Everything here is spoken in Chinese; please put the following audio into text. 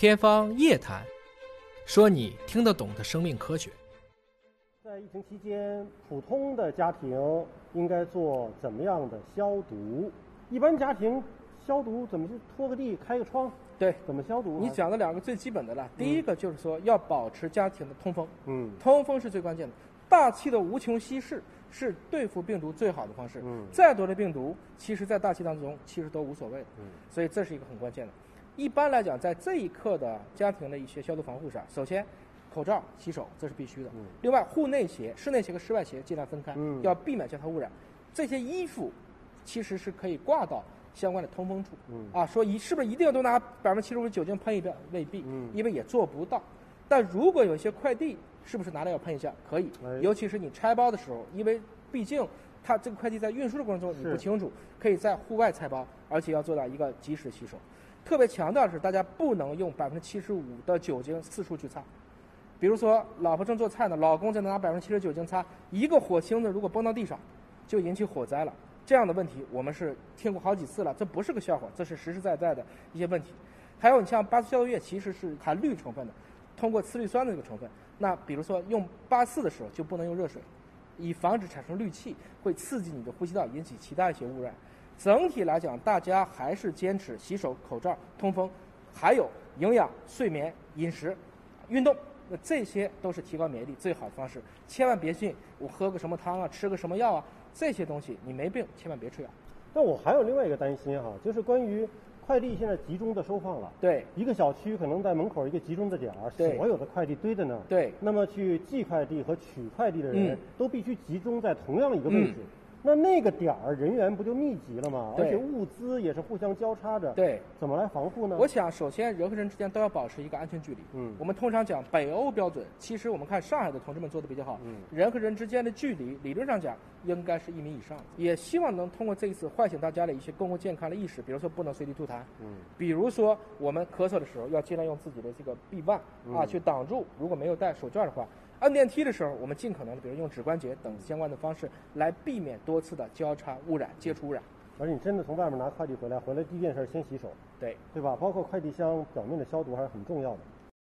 天方夜谭，说你听得懂的生命科学。在疫情期间，普通的家庭应该做怎么样的消毒？一般家庭消毒怎么就拖个地、开个窗？对，怎么消毒？你讲的两个最基本的了。第一个就是说要保持家庭的通风，嗯通风是最关键的。大气的无穷稀释是对付病毒最好的方式。嗯再多的病毒，其实在大气当中其实都无所谓的。嗯所以这是一个很关键的。一般来讲，在这一刻的家庭的一些消毒防护上，首先口罩、洗手这是必须的。嗯另外，户内鞋、室内鞋和室外鞋尽量分开，嗯要避免交叉污染。这些衣服其实是可以挂到相关的通风处。嗯啊，说一是不是一定都拿百分之七十五的酒精喷一遍？未必，嗯因为也做不到。但如果有一些快递，是不是拿来要喷一下？可以哎，尤其是你拆包的时候，因为毕竟它这个快递在运输的过程中你不清楚，可以在户外拆包，而且要做到一个及时洗手。特别强调的是，大家不能用百分之七十五的酒精四处去擦。比如说，老婆正做菜呢，老公在拿百分之七十酒精擦，一个火星子如果崩到地上，就引起火灾了。这样的问题我们是听过好几次了，这不是个笑话，这是实实在在的一些问题。还有，你像八四消毒液其实是含氯成分的，通过次氯酸的这个成分。那比如说用八四的时候就不能用热水，以防止产生氯气，会刺激你的呼吸道，引起其他一些污染。整体来讲，大家还是坚持洗手、口罩、通风，还有营养、睡眠、饮食、运动，那这些都是提高免疫力最好的方式。千万别信我喝个什么汤啊，吃个什么药啊，这些东西你没病千万别吃药。那我还有另外一个担心哈，就是关于快递现在集中的收放了。对一个小区可能在门口一个集中的点儿，对所有的快递堆在那儿。对那么去寄快递和取快递的人嗯都必须集中在同样一个位置。那那个点儿人员不就密集了吗？而对且物资也是互相交叉着。对，怎么来防护呢？我想首先人和人之间都要保持一个安全距离。嗯我们通常讲北欧标准，其实我们看上海的同志们做的比较好。嗯人和人之间的距离理论上讲应该是一米以上，也希望能通过这一次唤醒大家的一些公共健康的意识，比如说不能随地吐痰，嗯比如说我们咳嗽的时候要尽量用自己的这个臂腕啊嗯去挡住，如果没有戴手绢的话。按电梯的时候，我们尽可能的，比如用指关节等相关的方式，来避免多次的交叉污染、接触污染。而且你真的从外面拿快递回来，回来第一件事先洗手，对，对吧？包括快递箱表面的消毒还是很重要的。